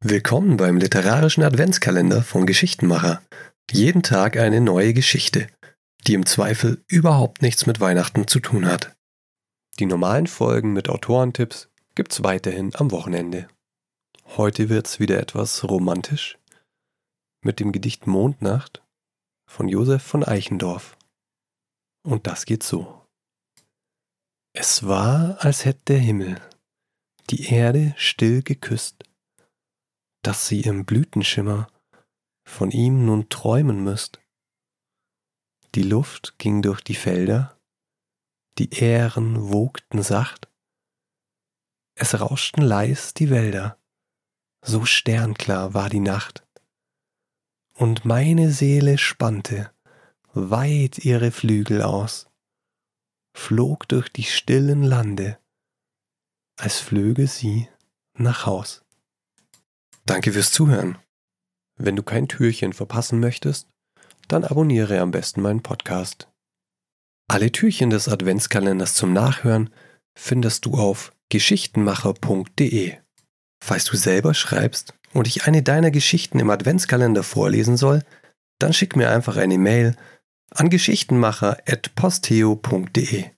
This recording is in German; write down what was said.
Willkommen beim literarischen Adventskalender von Geschichtenmacher. Jeden Tag eine neue Geschichte, die im Zweifel überhaupt nichts mit Weihnachten zu tun hat. Die normalen Folgen mit Autorentipps gibt's weiterhin am Wochenende. Heute wird's wieder etwas romantisch mit dem Gedicht Mondnacht von Josef von Eichendorff. Und das geht so. Es war, als hätt der Himmel die Erde still geküsst, dass sie im Blütenschimmer von ihm nun träumen müsst. Die Luft ging durch die Felder, die Ähren wogten sacht, es rauschten leis die Wälder, so sternklar war die Nacht. Und meine Seele spannte weit ihre Flügel aus flog durch die stillen Lande, als flöge sie nach Haus. Danke fürs Zuhören. Wenn du kein Türchen verpassen möchtest, dann abonniere am besten meinen Podcast. Alle Türchen des Adventskalenders zum Nachhören findest du auf geschichtenmacher.de. Falls du selber schreibst und ich eine deiner Geschichten im Adventskalender vorlesen soll, dann schick mir einfach eine Mail an geschichtenmacher.posteo.de.